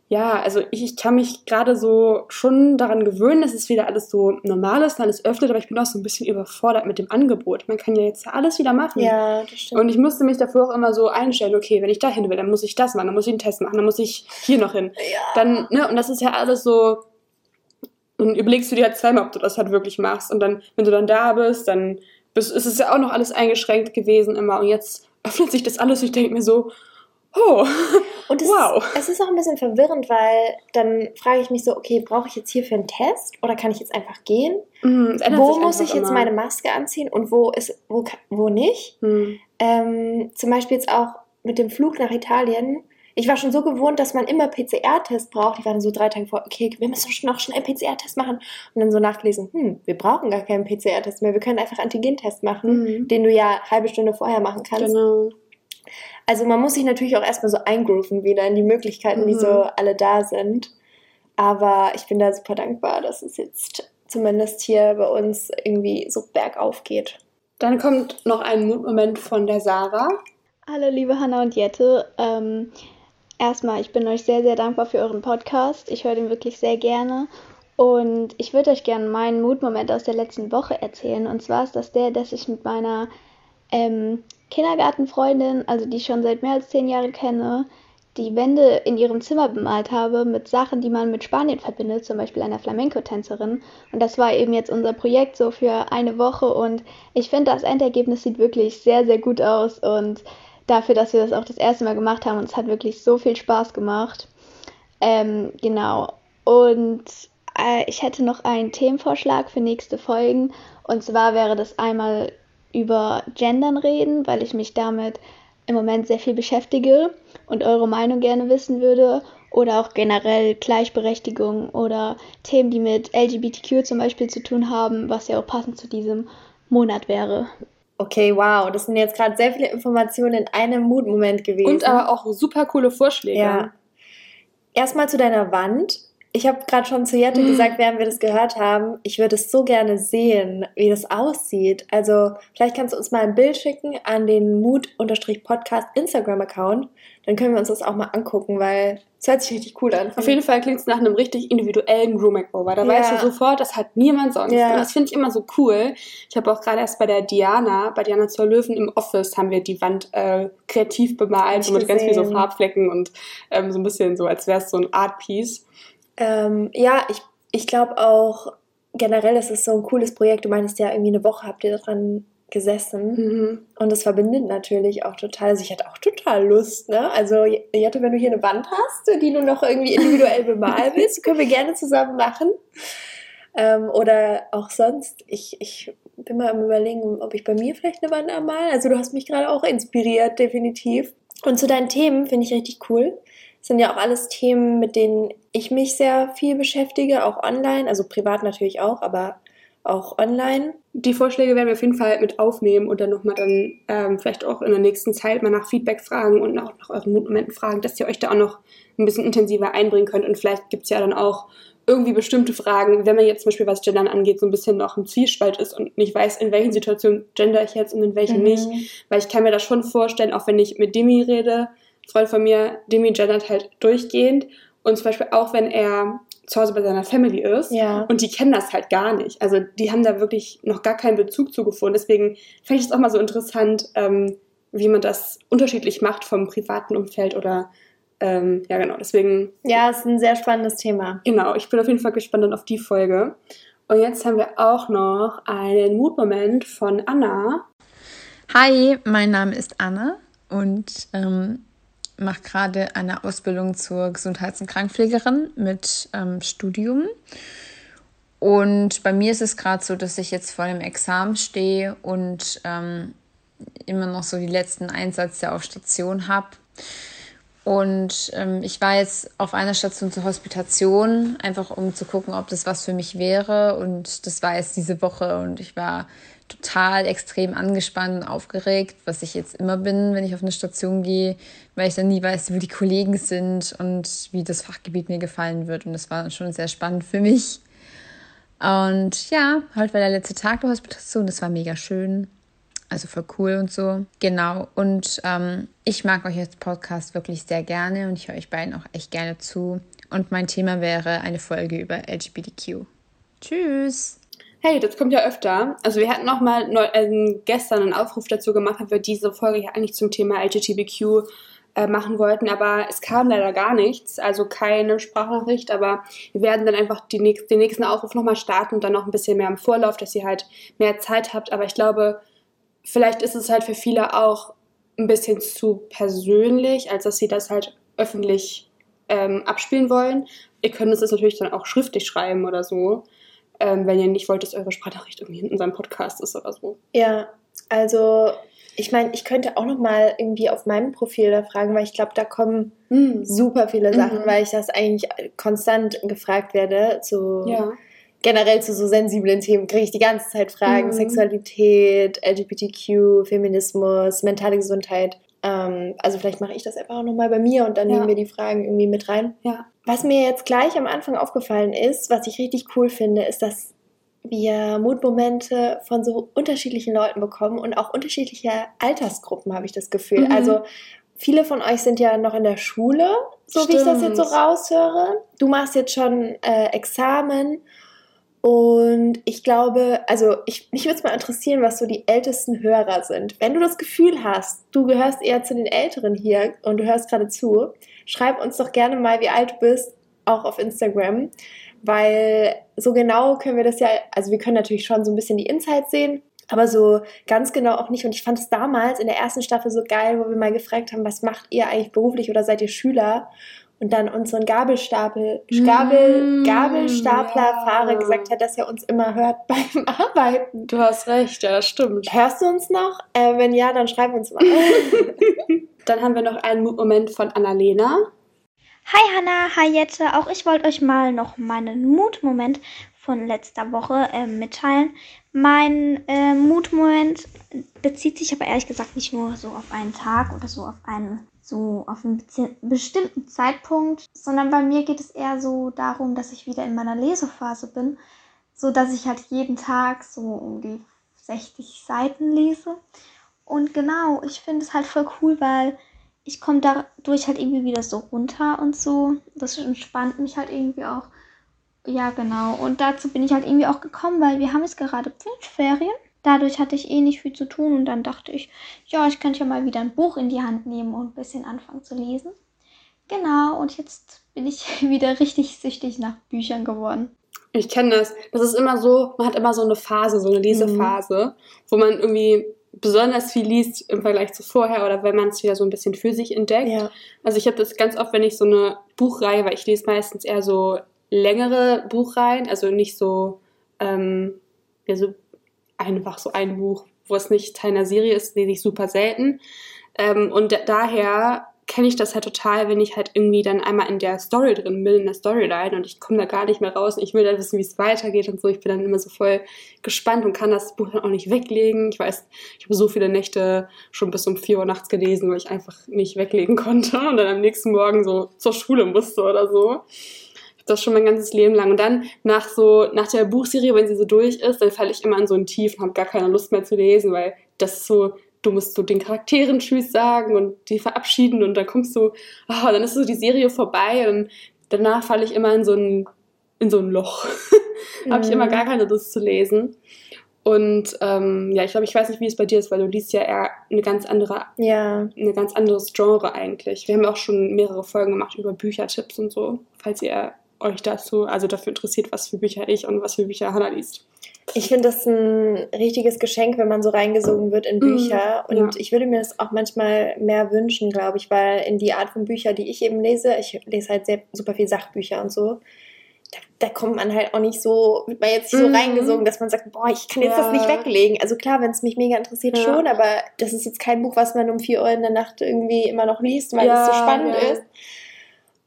ja, also ich, ich kann mich gerade so schon daran gewöhnen, dass es wieder alles so normal ist, alles öffnet, aber ich bin auch so ein bisschen überfordert mit dem Angebot. Man kann ja jetzt alles wieder machen. Ja, das stimmt. Und ich musste mich dafür auch immer so einstellen, okay, wenn ich da hin will, dann muss ich das machen, dann muss ich einen Test machen, dann muss ich hier noch hin. ja. Dann, ne, und das ist ja alles so, und überlegst du dir halt zweimal, ob du das halt wirklich machst. Und dann, wenn du dann da bist, dann bist, ist es ja auch noch alles eingeschränkt gewesen immer. Und jetzt öffnet sich das alles und ich denke mir so, oh, Und es, wow. es ist auch ein bisschen verwirrend, weil dann frage ich mich so, okay, brauche ich jetzt hierfür einen Test oder kann ich jetzt einfach gehen? Mm, Wo muss ich jetzt immer. meine Maske anziehen und wo ist, wo, wo nicht? Hm. Ähm, zum Beispiel jetzt auch mit dem Flug nach Italien. Ich war schon so gewohnt, dass man immer PCR-Test braucht. Ich war dann so drei Tage vor, okay, wir müssen schon noch schnell einen PCR-Test machen. Und dann so nachgelesen, hm, wir brauchen gar keinen PCR-Test mehr. Wir können einfach Antigen-Test machen, Mhm. den du ja halbe Stunde vorher machen kannst. Genau. Also man muss sich natürlich auch erstmal so eingrooven wieder in die Möglichkeiten, die Mhm. so alle da sind. Aber ich bin da super dankbar, dass es jetzt zumindest hier bei uns irgendwie so bergauf geht. Dann kommt noch ein Mutmoment von der Sarah. Hallo liebe Hanna und Jette. Ähm, erstmal, ich bin euch sehr, sehr dankbar für euren Podcast. Ich höre den wirklich sehr gerne. Und ich würde euch gerne meinen Mutmoment aus der letzten Woche erzählen. Und zwar ist das der, dass ich mit meiner ähm, Kindergartenfreundin, also die ich schon seit mehr als zehn Jahren kenne, die Wände in ihrem Zimmer bemalt habe mit Sachen, die man mit Spanien verbindet, zum Beispiel einer Flamenco-Tänzerin. Und das war eben jetzt unser Projekt so für eine Woche und ich finde, das Endergebnis sieht wirklich sehr, sehr gut aus und dafür, dass wir das auch das erste Mal gemacht haben, und es hat wirklich so viel Spaß gemacht. Ähm, genau. Und äh, ich hätte noch einen Themenvorschlag für nächste Folgen. Und zwar wäre das einmal über Gendern reden, weil ich mich damit im Moment sehr viel beschäftige und eure Meinung gerne wissen würde. Oder auch generell Gleichberechtigung oder Themen, die mit LGBTQ zum Beispiel zu tun haben, was ja auch passend zu diesem Monat wäre. Okay, wow, das sind jetzt gerade sehr viele Informationen in einem Mood-Moment gewesen. Und aber auch super coole Vorschläge. Ja. Erstmal zu deiner Wand. Ich habe gerade schon zu Jette Mhm. gesagt, während wir das gehört haben, ich würde es so gerne sehen, wie das aussieht. Also vielleicht kannst du uns mal ein Bild schicken an den Mut-Podcast Instagram-Account. Dann können wir uns das auch mal angucken, weil es hört sich richtig cool an. Auf jeden Fall klingt es nach einem richtig individuellen Room Makeover. Da Ja. weißt du sofort, das hat niemand sonst. Ja. Und das finde ich immer so cool. Ich habe auch gerade erst bei der Diana, bei Diana zur Löwen im Office, haben wir die Wand äh, kreativ bemalt, so mit ich ganz viel so gesehen. Farbflecken und ähm, so ein bisschen so, als wäre es so ein Art Piece. Ähm, ja, ich, ich glaube auch generell ist es so ein cooles Projekt. Du meinst ja, irgendwie eine Woche habt ihr daran gesessen. Mhm. Und das verbindet natürlich auch total. Also ich hatte auch total Lust, ne? Also Jette, wenn du hier eine Wand hast, die du noch irgendwie individuell bemalen (laughs) willst, können wir gerne zusammen machen. Ähm, oder auch sonst. Ich, ich bin mal am überlegen, ob ich bei mir vielleicht eine Wand anmale. Also du hast mich gerade auch inspiriert, definitiv. Und zu deinen Themen finde ich richtig cool. Das sind ja auch alles Themen, mit denen ich mich sehr viel beschäftige, auch online, also privat natürlich auch, aber auch online. Die Vorschläge werden wir auf jeden Fall mit aufnehmen und dann nochmal dann ähm, vielleicht auch in der nächsten Zeit mal nach Feedback fragen und auch nach euren Mutmomenten fragen, dass ihr euch da auch noch ein bisschen intensiver einbringen könnt. Und vielleicht gibt es ja dann auch irgendwie bestimmte Fragen, wenn man jetzt zum Beispiel was Gendern angeht, so ein bisschen noch im Zwiespalt ist und nicht weiß, in welchen Situationen gender ich jetzt und in welchen Mhm. nicht. Weil ich kann mir das schon vorstellen, auch wenn ich mit Demi rede, Freund von mir, Demi gendert halt durchgehend. Und zum Beispiel auch, wenn er zu Hause bei seiner Family ist. Ja. Und die kennen das halt gar nicht. Also die haben da wirklich noch gar keinen Bezug zu gefunden. Deswegen fände ich es auch mal so interessant, ähm, wie man das unterschiedlich macht vom privaten Umfeld oder ähm, ja genau. Deswegen. Ja, ist ein sehr spannendes Thema. Genau, ich bin auf jeden Fall gespannt dann auf die Folge. Und jetzt haben wir auch noch einen Mutmoment von Anna. Hi, mein Name ist Anna und ähm, mache gerade eine Ausbildung zur Gesundheits- und Krankenpflegerin mit ähm, Studium. Und bei mir ist es gerade so, dass ich jetzt vor dem Examen stehe und ähm, immer noch so die letzten Einsätze auf Station habe. Und ähm, ich war jetzt auf einer Station zur Hospitation, einfach um zu gucken, ob das was für mich wäre. Und das war jetzt diese Woche und ich war total extrem angespannt und aufgeregt, was ich jetzt immer bin, wenn ich auf eine Station gehe, weil ich dann nie weiß, wo die Kollegen sind und wie das Fachgebiet mir gefallen wird. Und das war schon sehr spannend für mich. Und ja, heute war der letzte Tag der Hospitation, das war mega schön. Also voll cool und so. Genau. Und ähm, ich mag euch als Podcast wirklich sehr gerne und ich höre euch beiden auch echt gerne zu. Und mein Thema wäre eine Folge über LGBTQ. Tschüss! Hey, das kommt ja öfter. Also wir hatten noch mal neu, äh, gestern einen Aufruf dazu gemacht, dass wir diese Folge ja eigentlich zum Thema LGBTQ äh, machen wollten, aber es kam leider gar nichts, also keine Sprachnachricht, aber wir werden dann einfach die nächst, den nächsten Aufruf nochmal starten und dann noch ein bisschen mehr im Vorlauf, dass ihr halt mehr Zeit habt, aber ich glaube, vielleicht ist es halt für viele auch ein bisschen zu persönlich, als dass sie das halt öffentlich ähm, abspielen wollen. Ihr könnt es natürlich dann auch schriftlich schreiben oder so, ähm, wenn ihr nicht wollt, dass eure Sprachnachricht irgendwie in unserem Podcast ist oder so. Ja, also ich meine, ich könnte auch noch mal irgendwie auf meinem Profil da fragen, weil ich glaube, da kommen Mhm. super viele Sachen, Mhm. weil ich das eigentlich konstant gefragt werde zu Ja. generell zu so sensiblen Themen kriege ich die ganze Zeit Fragen. Mhm. Sexualität, LGBTQ, Feminismus, mentale Gesundheit. Ähm, also vielleicht mache ich das einfach auch nochmal bei mir und dann Ja. nehmen wir die Fragen irgendwie mit rein. Ja. Was mir jetzt gleich am Anfang aufgefallen ist, was ich richtig cool finde, ist, dass wir Mutmomente von so unterschiedlichen Leuten bekommen und auch unterschiedliche Altersgruppen, habe ich das Gefühl. Mhm. Also viele von euch sind ja noch in der Schule, so wie ich das jetzt so Stimmt. raushöre. Du machst jetzt schon äh, Examen und ich glaube, also ich, mich würde es mal interessieren, was so die ältesten Hörer sind. Wenn du das Gefühl hast, du gehörst eher zu den Älteren hier und du hörst gerade zu, schreib uns doch gerne mal, wie alt du bist, auch auf Instagram, weil so genau können wir das ja, also wir können natürlich schon so ein bisschen die Insights sehen, aber so ganz genau auch nicht. Und ich fand es damals in der ersten Staffel so geil, wo wir mal gefragt haben, was macht ihr eigentlich beruflich oder seid ihr Schüler? Und dann unseren Gabelstapel, Gabel, Mm, Gabelstaplerfahrer ja. gesagt hat, dass er uns immer hört (laughs) beim Arbeiten. Du hast recht, ja, das stimmt. Hörst du uns noch? Äh, wenn ja, dann schreib uns mal. (laughs) Dann haben wir noch einen Moment von Annalena. Hi Hanna, hi Jette. Auch ich wollte euch mal noch meinen Mutmoment von letzter Woche äh, mitteilen. Mein äh, Mutmoment bezieht sich aber ehrlich gesagt nicht nur so auf einen Tag oder so auf einen so auf einen bestimmten Zeitpunkt, sondern bei mir geht es eher so darum, dass ich wieder in meiner Lesephase bin, so dass ich halt jeden Tag so um die 60 Seiten lese. Und genau, ich finde es halt voll cool, weil ich komme dadurch halt irgendwie wieder so runter und so. Das entspannt mich halt irgendwie auch. Ja, genau. Und dazu bin ich halt irgendwie auch gekommen, weil wir haben jetzt gerade Pfingstferien. Dadurch hatte ich eh nicht viel zu tun und dann dachte ich, ja, ich könnte ja mal wieder ein Buch in die Hand nehmen und ein bisschen anfangen zu lesen. Genau, und jetzt bin ich (laughs) wieder richtig süchtig nach Büchern geworden. Ich kenne das. Das ist immer so, man hat immer so eine Phase, so eine Lesephase, wo man irgendwie besonders viel liest im Vergleich zu vorher oder wenn man es wieder so ein bisschen für sich entdeckt. ja. Also ich habe das ganz oft, wenn ich so eine Buchreihe, weil ich lese meistens eher so längere Buchreihen, also nicht so, ähm, ja, so einfach so ein Buch, wo es nicht Teil einer Serie ist, lese ich super selten. Ähm, und da- daher kenne ich das halt total, wenn ich halt irgendwie dann einmal in der Story drin bin, in der Storyline und ich komme da gar nicht mehr raus und ich will dann wissen, wie es weitergeht und so. Ich bin dann immer so voll gespannt und kann das Buch dann auch nicht weglegen. Ich weiß, ich habe so viele Nächte schon bis um 4 Uhr nachts gelesen, weil ich einfach nicht weglegen (laughs) konnte und dann am nächsten Morgen so zur Schule musste oder so. Das schon mein ganzes Leben lang. Und dann nach so, nach der Buchserie, wenn sie so durch ist, dann falle ich immer in so ein Tief und habe gar keine Lust mehr zu lesen, weil das ist so, du musst so den Charakteren Tschüss sagen und die verabschieden und dann kommst du, ah, dann ist so die Serie vorbei und danach falle ich immer in so ein in so ein Loch. (laughs) habe ich immer Mhm. gar keine Lust zu lesen. Und ähm, ja, ich glaube, ich weiß nicht, wie es bei dir ist, weil du liest ja eher eine ganz andere, Ja, eine ganz anderes Genre eigentlich. Wir haben ja auch schon mehrere Folgen gemacht über Büchertipps und so, falls ihr euch dazu, also dafür interessiert, was für Bücher ich und was für Bücher Hannah liest. ich finde das ein richtiges Geschenk, wenn man so reingesogen wird in Bücher. Mhm, Und ja. ich würde mir das auch manchmal mehr wünschen, glaube ich, weil in die Art von Bücher, die ich eben lese, ich lese halt sehr, super viel Sachbücher und so. Da, da kommt man halt auch nicht so, wird man jetzt nicht so Mhm. reingesogen, dass man sagt, boah, ich kann jetzt Ja. das nicht weglegen. Also klar, wenn es mich mega interessiert, Ja. schon, aber das ist jetzt kein Buch, was man um 4 Uhr in der Nacht irgendwie immer noch liest, weil es so spannend ist.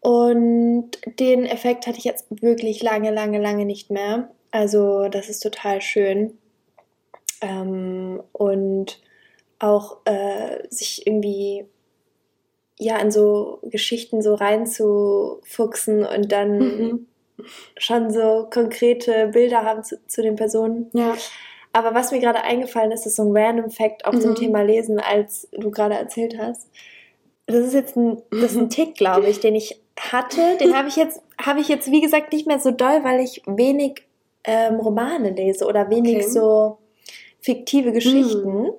Und den Effekt hatte ich jetzt wirklich lange, lange, lange nicht mehr. Also das ist total schön. Ähm, und auch äh, sich irgendwie ja in so Geschichten so reinzufuchsen und dann Mhm. schon so konkrete Bilder haben zu, zu den Personen. Ja. Aber was mir gerade eingefallen ist, ist so ein random Fact auch zum Mhm. Thema Lesen, als du gerade erzählt hast. Das ist jetzt ein, das ist ein (laughs) Tick, glaube ich, den ich hatte. Den habe ich jetzt, habe ich jetzt, wie gesagt, nicht mehr so doll, weil ich wenig ähm, Romane lese oder wenig Okay. so fiktive Geschichten.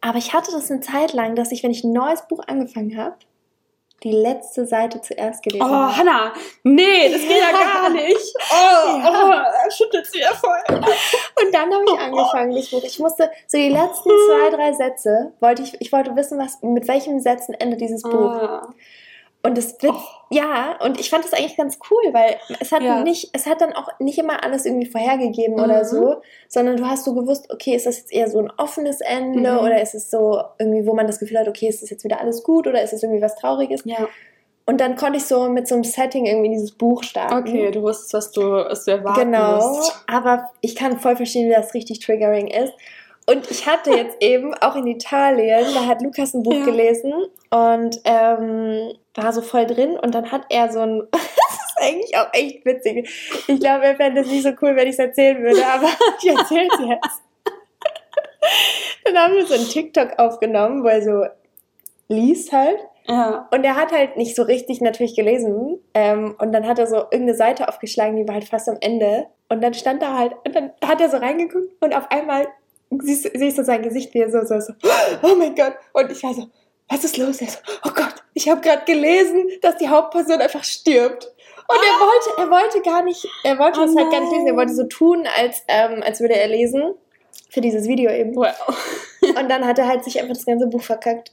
Aber ich hatte das eine Zeit lang, dass ich, wenn ich ein neues Buch angefangen habe, die letzte Seite zuerst gelesen Oh, habe. Hannah, nee, das geht ja (laughs) gar nicht. Oh, Ja. oh, er schüttelt sie ja voll. Und dann habe ich angefangen, das Buch. Ich musste so die letzten zwei, drei Sätze, wollte ich, ich wollte wissen, was, mit welchen Sätzen endet dieses Buch. Ah. Und es wird, ja, und ich fand das eigentlich ganz cool, weil es hat Ja. nicht, es hat dann auch nicht immer alles irgendwie vorhergegeben Mhm. oder so, sondern du hast so gewusst, okay, ist das jetzt eher so ein offenes Ende Mhm. oder ist es so irgendwie, wo man das Gefühl hat, okay, ist das jetzt wieder alles gut oder ist es irgendwie was Trauriges? Ja, Und dann konnte ich so mit so einem Setting irgendwie in dieses Buch starten. okay, du wusstest, was du, was du erwarten Genau, musst. aber ich kann voll verstehen, wie das richtig triggering ist. Und ich hatte jetzt eben auch in Italien, da hat Lukas ein Buch Ja. gelesen und ähm, war so voll drin und dann hat er so ein, (laughs) das ist eigentlich auch echt witzig. Ich glaube, er fände es nicht so cool, wenn ich es erzählen würde, aber (laughs) ich erzähle es jetzt. (laughs) Dann haben wir so einen TikTok aufgenommen, wo er so liest halt Ja. und er hat halt nicht so richtig natürlich gelesen. Ähm, und dann hat er so irgendeine Seite aufgeschlagen, die war halt fast am Ende. Und dann stand da halt, und dann hat er so reingeguckt und auf einmal siehst, siehst du sein Gesicht, wie er so, so, so, oh mein Gott. Und ich war so, was ist los? Er so, oh Gott, ich habe gerade gelesen, dass die Hauptperson einfach stirbt. Und er wollte, er wollte gar nicht, er wollte Oh das halt gar nicht lesen. Er wollte so tun, als, ähm, als würde er lesen. Für dieses Video eben. Well, (laughs) Und dann hat er halt sich einfach das ganze Buch verkackt.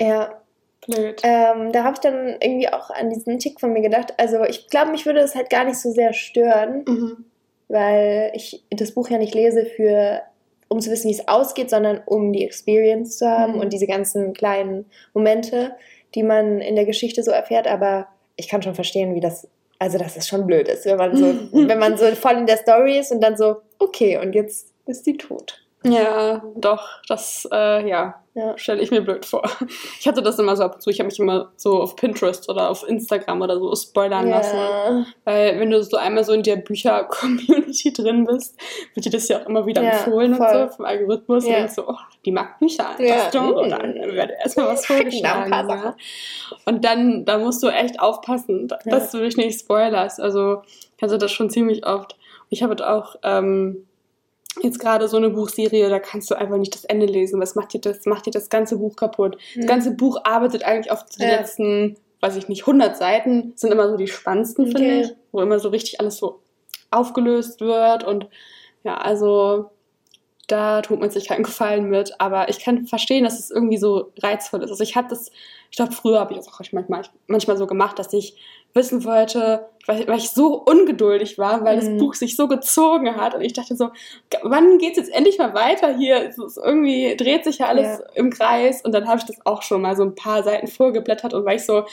Ja, blöd. ähm, da habe ich dann irgendwie auch an diesen Tick von mir gedacht. Also ich glaube, mich würde es halt gar nicht so sehr stören, Mhm. weil ich das Buch ja nicht lese für, um zu wissen, wie es ausgeht, sondern um die Experience zu haben Mhm. und diese ganzen kleinen Momente, die man in der Geschichte so erfährt. Aber ich kann schon verstehen, wie das, also dass es schon blöd ist, wenn man so, (laughs) wenn man so voll in der Story ist und dann so, okay, und jetzt ist sie tot. Ja, doch, das, äh, ja, Ja. stelle ich mir blöd vor. Ich hatte das immer so ab und zu, ich habe mich immer so auf Pinterest oder auf Instagram oder so spoilern lassen. Ja. Weil wenn du so einmal so in der Bücher-Community (laughs) drin bist, wird dir das ja auch immer wieder Ja, empfohlen und voll. so vom Algorithmus. Ja. Und denkst so, oh, die mag Bücher, Ja. das Genre. Und dann wird erstmal was vorgeschlagen. ja. Und dann, da musst du echt aufpassen, dass du dich nicht spoilerst. Also ich hatte das schon ziemlich oft. Ich habe auch ähm, jetzt gerade so eine Buchserie, da kannst du einfach nicht das Ende lesen. Was macht dir das? Macht dir das ganze Buch kaputt. Das Mhm. ganze Buch arbeitet eigentlich auf die Ja. letzten, weiß ich nicht, 100 Seiten sind immer so die spannendsten, Okay. finde ich, wo immer so richtig alles so aufgelöst wird und ja, also da tut man sich keinen Gefallen mit, aber ich kann verstehen, dass es irgendwie so reizvoll ist. Also ich habe das, ich glaube, früher habe ich das auch manchmal, manchmal so gemacht, dass ich wissen wollte, weil, weil ich so ungeduldig war, weil Mhm. das Buch sich so gezogen hat und ich dachte so, wann geht's jetzt endlich mal weiter hier? Es irgendwie dreht sich ja alles Ja. im Kreis und dann habe ich das auch schon mal so ein paar Seiten vorgeblättert und weil ich so,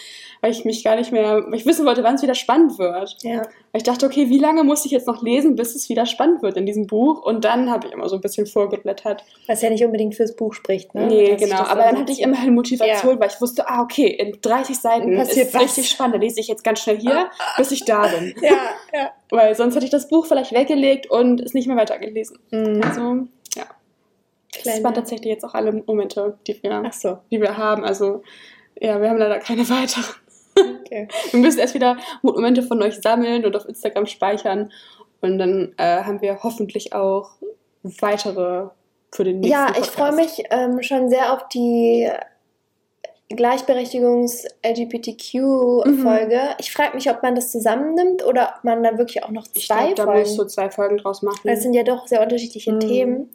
weil ich mich gar nicht mehr, weil ich wissen wollte, wann es wieder spannend wird. Ja. Weil ich dachte, okay, wie lange muss ich jetzt noch lesen, bis es wieder spannend wird in diesem Buch? Und dann habe ich immer so ein bisschen vorgeblättert. Was ja nicht unbedingt fürs Buch spricht, ne? Nee, Dass genau. Aber dann hatte ich immer eine Motivation, Ja. weil ich wusste, ah, okay, in 30 Seiten Passiert ist was. richtig spannend. Da lese ich jetzt ganz schnell hier, bis ich da bin. (laughs) Ja, ja. Weil sonst hätte ich das Buch vielleicht weggelegt und es nicht mehr weitergelesen. Mhm. Also, ja. Das Kleine- waren tatsächlich jetzt auch alle Momente, die wir, Ach so. die wir haben. Also, ja, wir haben leider keine (laughs) weiteren. Okay. Wir müssen erst wieder Momente von euch sammeln und auf Instagram speichern. Und dann äh, haben wir hoffentlich auch weitere für den nächsten Ja, ich freue mich ähm, schon sehr auf die Gleichberechtigungs-LGBTQ-Folge. Mhm. Ich frage mich, ob man das zusammennimmt oder ob man da wirklich auch noch zwei ich glaub, Folgen... da musst du zwei Folgen draus machen. Das sind ja doch sehr unterschiedliche mhm. Themen.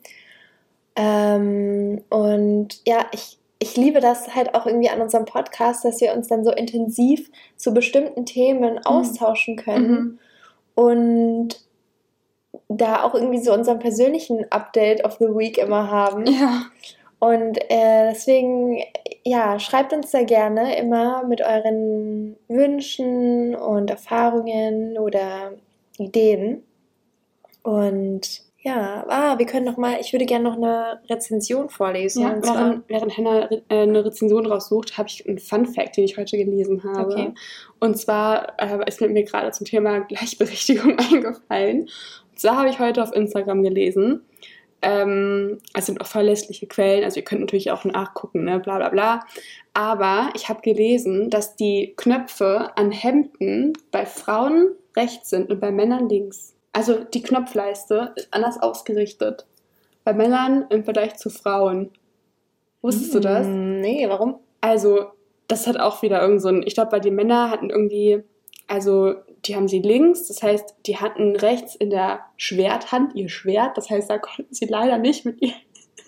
Ähm, und ja, ich, ich liebe das halt auch irgendwie an unserem Podcast, dass wir uns dann so intensiv zu bestimmten Themen mhm. austauschen können. Mhm. Und da auch irgendwie so unseren persönlichen Update of the Week immer haben. Ja. Und äh, deswegen, ja, schreibt uns da gerne immer mit euren Wünschen und Erfahrungen oder Ideen. Und ja, ah, wir können noch mal, ich würde gerne noch eine Rezension vorlesen. Ja, während, während Hannah äh, eine Rezension raussucht, habe ich einen Fun Fact, den ich heute gelesen habe. Okay. Und zwar äh, ist mir gerade zum Thema Gleichberechtigung (laughs) eingefallen. Und zwar habe ich heute auf Instagram gelesen, ähm, es sind auch verlässliche Quellen, also ihr könnt natürlich auch nachgucken, ne, bla bla bla. Aber ich habe gelesen, dass die Knöpfe an Hemden bei Frauen rechts sind und bei Männern links. Also die Knopfleiste ist anders ausgerichtet. Bei Männern im Vergleich zu Frauen. Wusstest hm, du das? Nee, warum? Also, das hat auch wieder irgend so ein. Ich glaube, bei den Männern hatten irgendwie. Also, die haben sie links, das heißt, die hatten rechts in der Schwerthand ihr Schwert, das heißt, da konnten sie leider nicht mit ihr,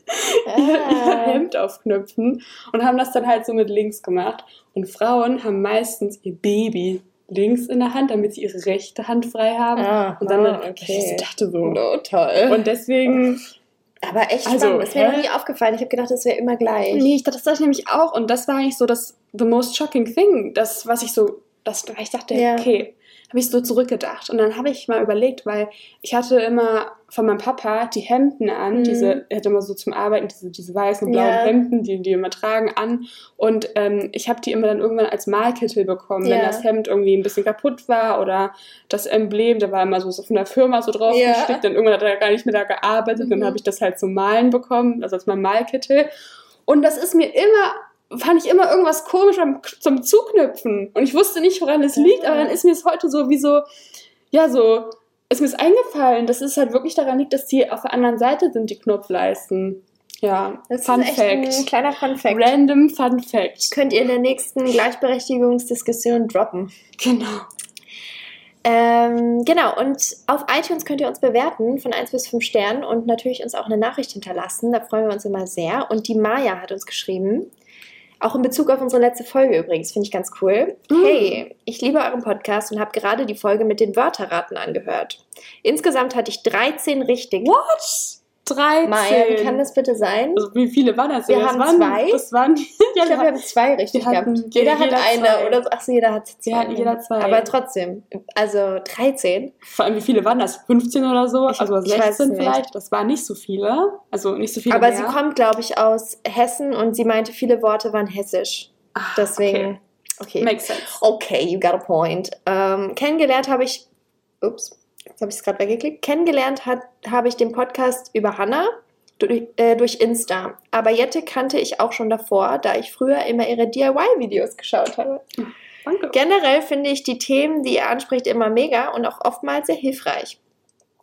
(laughs) ah. ihr Hemd aufknüpfen und haben das dann halt so mit links gemacht. Und Frauen haben meistens ihr Baby links in der Hand, damit sie ihre rechte Hand frei haben. Ah, und dann, ah, okay. ich dachte so, no, toll. Und deswegen. Aber echt also. Das wäre mir nie aufgefallen. Ich habe gedacht, das wäre immer gleich. Nee, ich dachte, das dachte ich nämlich auch. Und das war eigentlich so das the most shocking thing. Das, was ich so, das, ich dachte, ja. okay, habe ich so zurückgedacht. Und dann habe ich mal überlegt, weil ich hatte immer von meinem Papa die Hemden an, mhm. diese, er hat immer so zum Arbeiten diese, diese weißen und blauen ja. Hemden, die die immer tragen, an. Und ähm, ich habe die immer dann irgendwann als Malkittel bekommen, ja. wenn das Hemd irgendwie ein bisschen kaputt war oder das Emblem, da war immer so, so von der Firma so drauf ja. gestickt. Dann irgendwann hat er gar nicht mehr da gearbeitet. Mhm. Dann habe ich das halt zum Malen bekommen, also als mein Malkittel. Und das ist mir immer fand ich immer irgendwas komisch beim, zum Zuknüpfen. Und ich wusste nicht, woran es liegt, aber dann ist mir es heute so wie so, ja, so, ist mir es eingefallen, dass es halt wirklich daran liegt, dass die auf der anderen Seite sind, die Knopfleisten. Ja, das Fun ist echt Fact. ein kleiner Fun Fact. Random Fun Fact. Könnt ihr in der nächsten Gleichberechtigungsdiskussion droppen. Genau. Ähm, genau, und auf iTunes könnt ihr uns bewerten von 1 bis 5 Sternen und natürlich uns auch eine Nachricht hinterlassen. Da freuen wir uns immer sehr. Und die Maya hat uns geschrieben, auch in Bezug auf unsere letzte Folge übrigens, finde ich ganz cool. Mm. Hey, ich liebe euren Podcast und habe gerade die Folge mit den Wörterraten angehört. Insgesamt hatte ich 13 richtig. What? 13. Maya, kann das bitte sein? Also wie viele waren das? Wir das haben waren, zwei. Das waren, (laughs) ich glaube, wir haben zwei richtig hatten, gehabt. Jeder, jeder hat eine zwei. oder so. Achso, jeder hat zwei. Wir hatten jeder zwei. Aber trotzdem, also 13. Vor allem, wie viele waren das? 15 oder so? Ich, also 16 vielleicht? Das waren nicht so viele. Also nicht so viele Aber mehr. sie kommt, glaube ich, aus Hessen und sie meinte, viele Worte waren hessisch. Ach, Deswegen, okay. okay. Makes sense. Okay, you got a point. Ähm, kennengelernt habe ich, ups, jetzt habe ich es gerade weggeklickt. Kennengelernt habe ich den Podcast über Hannah durch, äh, durch Insta. Aber Jette kannte ich auch schon davor, da ich früher immer ihre DIY-Videos geschaut habe. Danke. Generell finde ich die Themen, die ihr anspricht, immer mega und auch oftmals sehr hilfreich.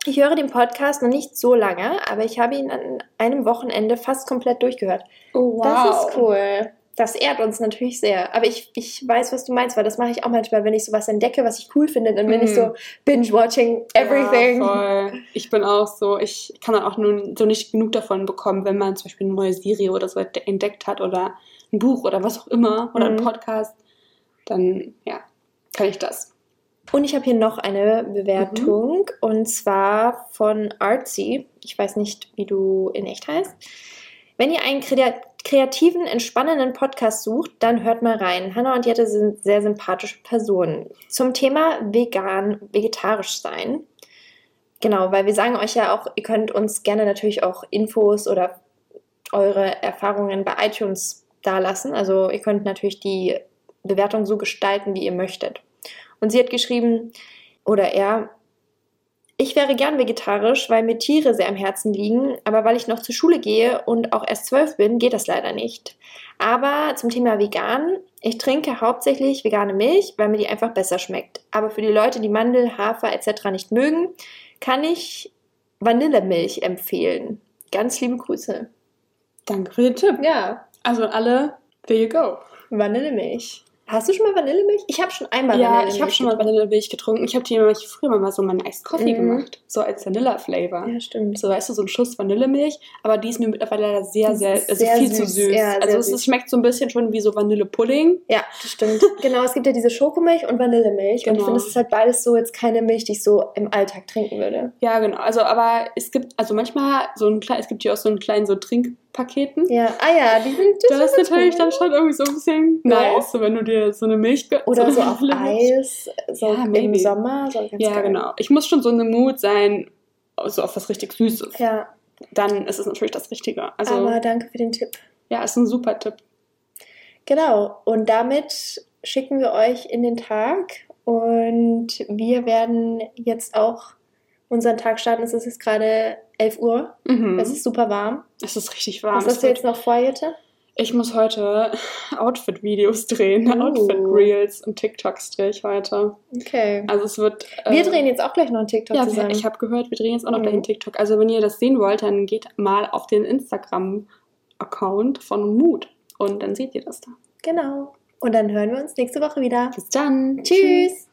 Ich höre den Podcast noch nicht so lange, aber ich habe ihn an einem Wochenende fast komplett durchgehört. Oh, wow. Das ist cool. Das ehrt uns natürlich sehr. Aber ich, ich weiß, was du meinst, weil das mache ich auch manchmal, wenn ich sowas entdecke, was ich cool finde, dann bin mm. ich so mhm. binge-watching everything. Ja, voll. Ich bin auch so, ich kann dann auch nur so nicht genug davon bekommen, wenn man zum Beispiel eine neue Serie oder so entdeckt hat oder ein Buch oder was auch immer oder mm. ein Podcast, dann ja, kann ich das. Und ich habe hier noch eine Bewertung mhm. und zwar von Artsy. Ich weiß nicht, wie du in echt heißt. Wenn ihr einen kreativen, entspannenden Podcast sucht, dann hört mal rein. Hannah und Jette sind sehr sympathische Personen. Zum Thema vegan, vegetarisch sein. Genau, weil wir sagen euch ja auch, ihr könnt uns gerne natürlich auch Infos oder eure Erfahrungen bei iTunes dalassen. Also ihr könnt natürlich die Bewertung so gestalten, wie ihr möchtet. Und sie hat geschrieben, oder er, Ich wäre gern vegetarisch, weil mir Tiere sehr am Herzen liegen, aber weil ich noch zur Schule gehe und auch erst zwölf bin, geht das leider nicht. Aber zum Thema vegan, ich trinke hauptsächlich vegane Milch, weil mir die einfach besser schmeckt. Aber für die Leute, die Mandel, Hafer etc. nicht mögen, kann ich Vanillemilch empfehlen. Ganz liebe Grüße. Danke für den Tipp. Ja, Also alle, there you go. Vanillemilch. Hast du schon mal Vanillemilch? Ich habe schon einmal Ja, Vanillemilch. ich habe schon mal. Vanillemilch getrunken. Ich habe die nämlich früher mal so meinen Iced Coffee Mhm. gemacht. So als Vanilla-Flavor. Ja, stimmt. So, weißt du, so ein Schuss Vanillemilch. Aber die ist mir mittlerweile leider sehr, sehr, also Sehr viel zu süß. süß. Ja, also es süß. schmeckt so ein bisschen schon wie so Vanillepudding. Ja, das stimmt. (laughs) genau, es gibt ja diese Schokomilch und Vanillemilch. Und ich Genau. finde, es ist halt beides so jetzt keine Milch, die ich so im Alltag trinken würde. Ja, genau. Also, aber es gibt, also manchmal so ein klein, es gibt hier auch so einen kleinen so Trinkpaketen. Ja, ah ja, die sind Das ist sind natürlich gut. dann schon irgendwie so ein bisschen Ja. nice, so wenn du dir so eine Milch. Oder so (laughs) auf Vanillemilch. Eis, so Ja, im maybe. Sommer. So ganz Ja, geil. genau. Ich muss schon so in einem Mut sein, so auf was richtig Süßes. Ja, Dann ist es natürlich das Richtige. Also, aber danke für den Tipp. ja, ist ein super Tipp. Genau, und damit schicken wir euch in den Tag und wir werden jetzt auch unseren Tag starten. Es ist jetzt gerade 11 Uhr, Mhm. es ist super warm. Es ist richtig warm. Was hast du jetzt noch vor, Jette? Ich muss heute (laughs) Outfit-Videos drehen, Oh. Outfit-Reels und TikToks drehe ich heute. Okay. Also es wird... Wir äh, drehen jetzt auch gleich noch einen TikTok Ja, zusammen. ich habe gehört, wir drehen jetzt auch noch Mhm. gleich einen TikTok. Also wenn ihr das sehen wollt, dann geht mal auf den Instagram-Account von Mood und dann seht ihr das da. Genau. Und dann hören wir uns nächste Woche wieder. Bis dann. Tschüss.